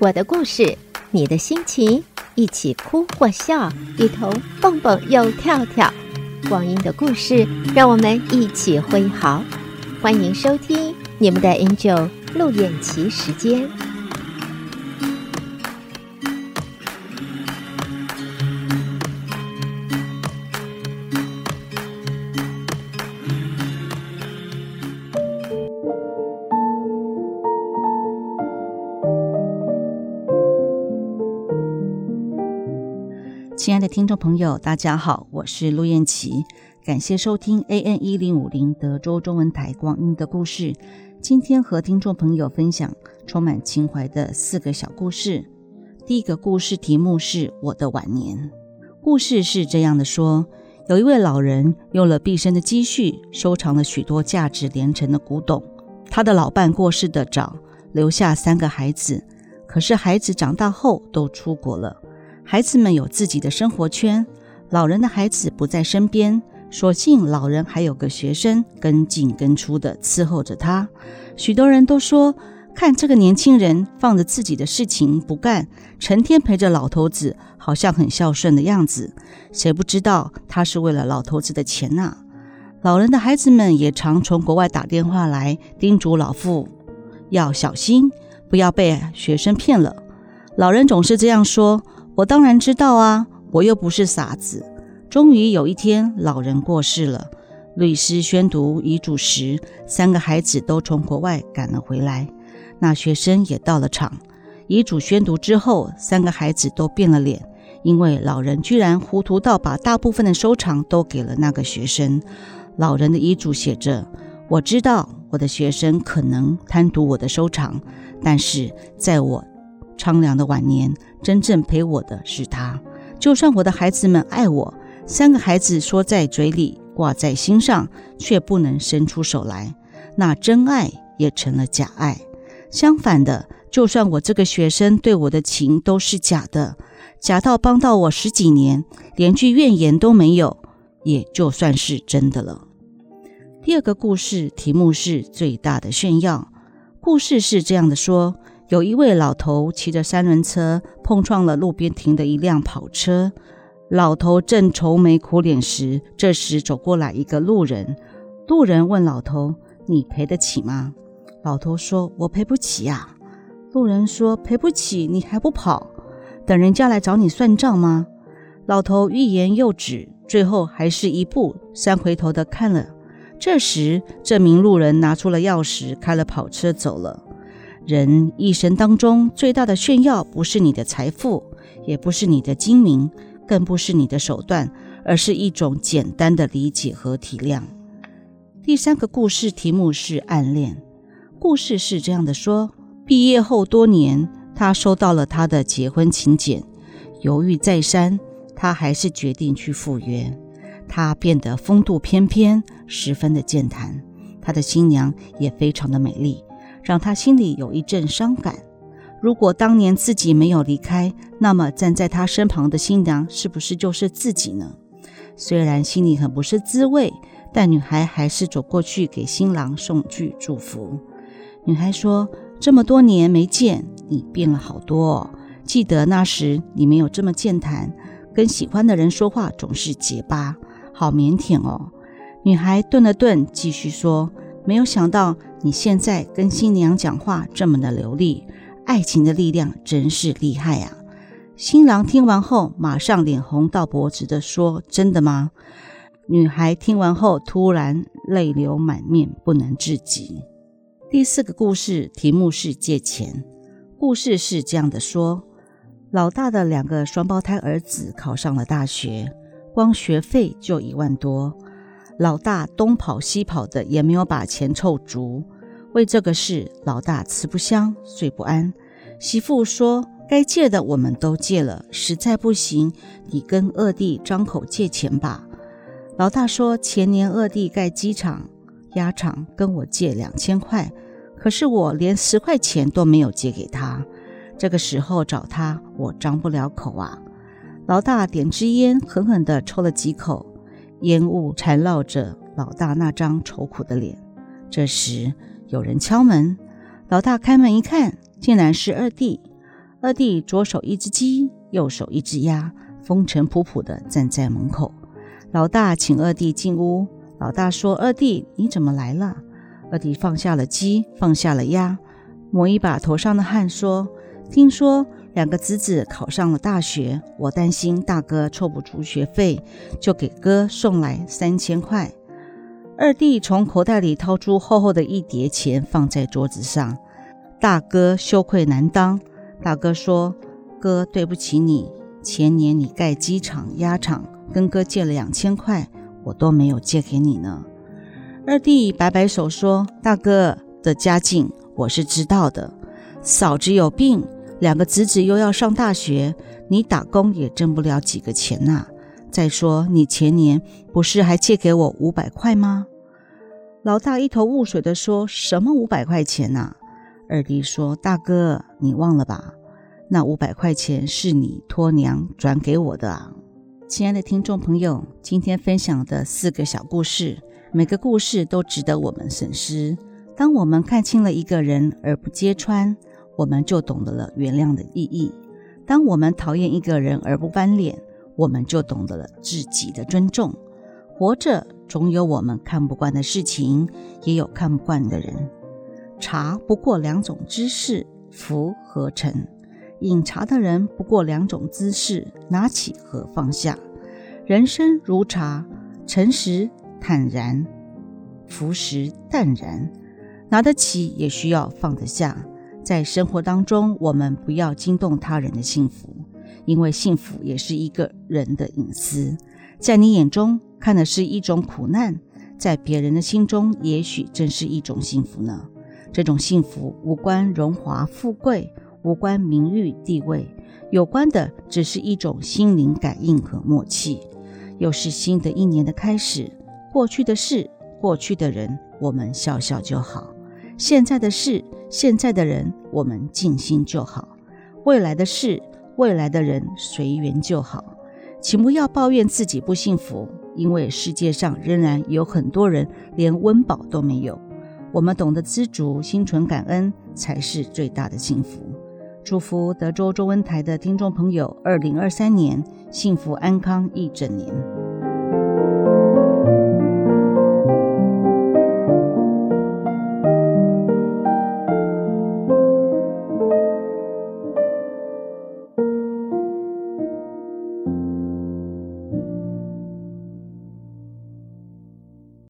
我的故事，你的心情，一起哭或笑，一同蹦蹦又跳跳。光阴的故事，让我们一起挥毫。欢迎收听你们的 Angel 陆燕琪时间。亲爱的听众朋友，大家好，我是陆燕琪，感谢收听 AN 一零五零德州中文台光阴的故事。今天和听众朋友分享充满情怀的四个小故事。第一个故事题目是我的晚年。故事是这样的说：有一位老人用了毕生的积蓄，收藏了许多价值连城的古董。他的老伴过世的早，留下三个孩子，可是孩子长大后都出国了。孩子们有自己的生活圈，老人的孩子不在身边，所幸老人还有个学生跟进跟出的伺候着他。许多人都说，看这个年轻人放着自己的事情不干，成天陪着老头子，好像很孝顺的样子。谁不知道他是为了老头子的钱呐？老人的孩子们也常从国外打电话来叮嘱老父要小心，不要被学生骗了。老人总是这样说。我当然知道啊，我又不是傻子。终于有一天，老人过世了。律师宣读遗嘱时，三个孩子都从国外赶了回来，那学生也到了场。遗嘱宣读之后，三个孩子都变了脸，因为老人居然糊涂到把大部分的收藏都给了那个学生。老人的遗嘱写着：“我知道我的学生可能贪图我的收藏，但是在我……”苍凉的晚年，真正陪我的是他。就算我的孩子们爱我，三个孩子说在嘴里，挂在心上，却不能伸出手来，那真爱也成了假爱。相反的，就算我这个学生对我的情都是假的，假到帮到我十几年，连句怨言都没有，也就算是真的了。第二个故事题目是最大的炫耀。故事是这样的说。有一位老头骑着三轮车碰撞了路边停的一辆跑车，老头正愁眉苦脸时，这时走过来一个路人。路人问老头：“你赔得起吗？”老头说：“我赔不起呀。”路人说：“赔不起，你还不跑？等人家来找你算账吗？”老头欲言又止，最后还是一步三回头的看了。这时，这名路人拿出了钥匙，开了跑车走了。人一生当中最大的炫耀，不是你的财富，也不是你的精明，更不是你的手段，而是一种简单的理解和体谅。第三个故事题目是暗恋。故事是这样的说：毕业后多年，他收到了他的结婚请柬，犹豫再三，他还是决定去赴约。他变得风度翩翩，十分的健谈，他的新娘也非常的美丽。让他心里有一阵伤感。如果当年自己没有离开，那么站在他身旁的新娘是不是就是自己呢？虽然心里很不是滋味，但女孩还是走过去给新郎送去祝福。女孩说：“这么多年没见，你变了好多哦。记得那时你没有这么健谈，跟喜欢的人说话总是结巴，好腼腆哦。”女孩顿了顿，继续说。没有想到你现在跟新娘讲话这么的流利，爱情的力量真是厉害呀！新郎听完后，马上脸红到脖子的说：“真的吗？”女孩听完后，突然泪流满面，不能自己。第四个故事题目是借钱。故事是这样的说：老大的两个双胞胎儿子考上了大学，光学费就一万多。老大东跑西跑的，也没有把钱凑足。为这个事，老大吃不香，睡不安。媳妇说：“该借的我们都借了，实在不行，你跟二弟张口借钱吧。”老大说：“前年二弟盖机场、鸭场，跟我借两千块，可是我连十块钱都没有借给他。这个时候找他，我张不了口啊。”老大点支烟，狠狠地抽了几口。烟雾缠绕着老大那张愁苦的脸。这时有人敲门，老大开门一看，竟然是二弟。二弟左手一只鸡，右手一只鸭，风尘仆仆地站在门口。老大请二弟进屋。老大说：“二弟，你怎么来了？”二弟放下了鸡，放下了鸭，抹一把头上的汗，说：“听说两个侄子考上了大学，我担心大哥凑不出学费，就给哥送来三千块。”二弟从口袋里掏出厚厚的一叠钱，放在桌子上。大哥羞愧难当。大哥说：“哥，对不起你，前年你盖鸡场、鸭场，跟哥借了两千块，我都没有借给你呢。”二弟摆摆手说：“大哥的家境我是知道的，嫂子有病，两个侄子又要上大学，你打工也挣不了几个钱呐。再说你前年不是还借给我五百块吗？”老大一头雾水地说：“什么五百块钱呐？”二弟说：“大哥，你忘了吧？那五百块钱是你托娘转给我的啊。”亲爱的听众朋友，今天分享的四个小故事。每个故事都值得我们深思。当我们看清了一个人而不揭穿，我们就懂得了原谅的意义；当我们讨厌一个人而不翻脸，我们就懂得了自己的尊重。活着总有我们看不惯的事情，也有看不惯的人。茶不过两种姿势，浮和沉；饮茶的人不过两种姿势，拿起和放下。人生如茶，沉时。坦然，浮时淡然，拿得起也需要放得下。在生活当中，我们不要惊动他人的幸福，因为幸福也是一个人的隐私。在你眼中看的是一种苦难，在别人的心中，也许正是一种幸福呢。这种幸福无关荣华富贵，无关名誉地位，有关的只是一种心灵感应和默契。又是新的一年的开始。过去的事，过去的人，我们笑笑就好；现在的事，现在的人，我们尽心就好；未来的事，未来的人，随缘就好。请不要抱怨自己不幸福，因为世界上仍然有很多人连温饱都没有。我们懂得知足，心存感恩，才是最大的幸福。祝福德州中文台的听众朋友，二零二三年幸福安康一整年。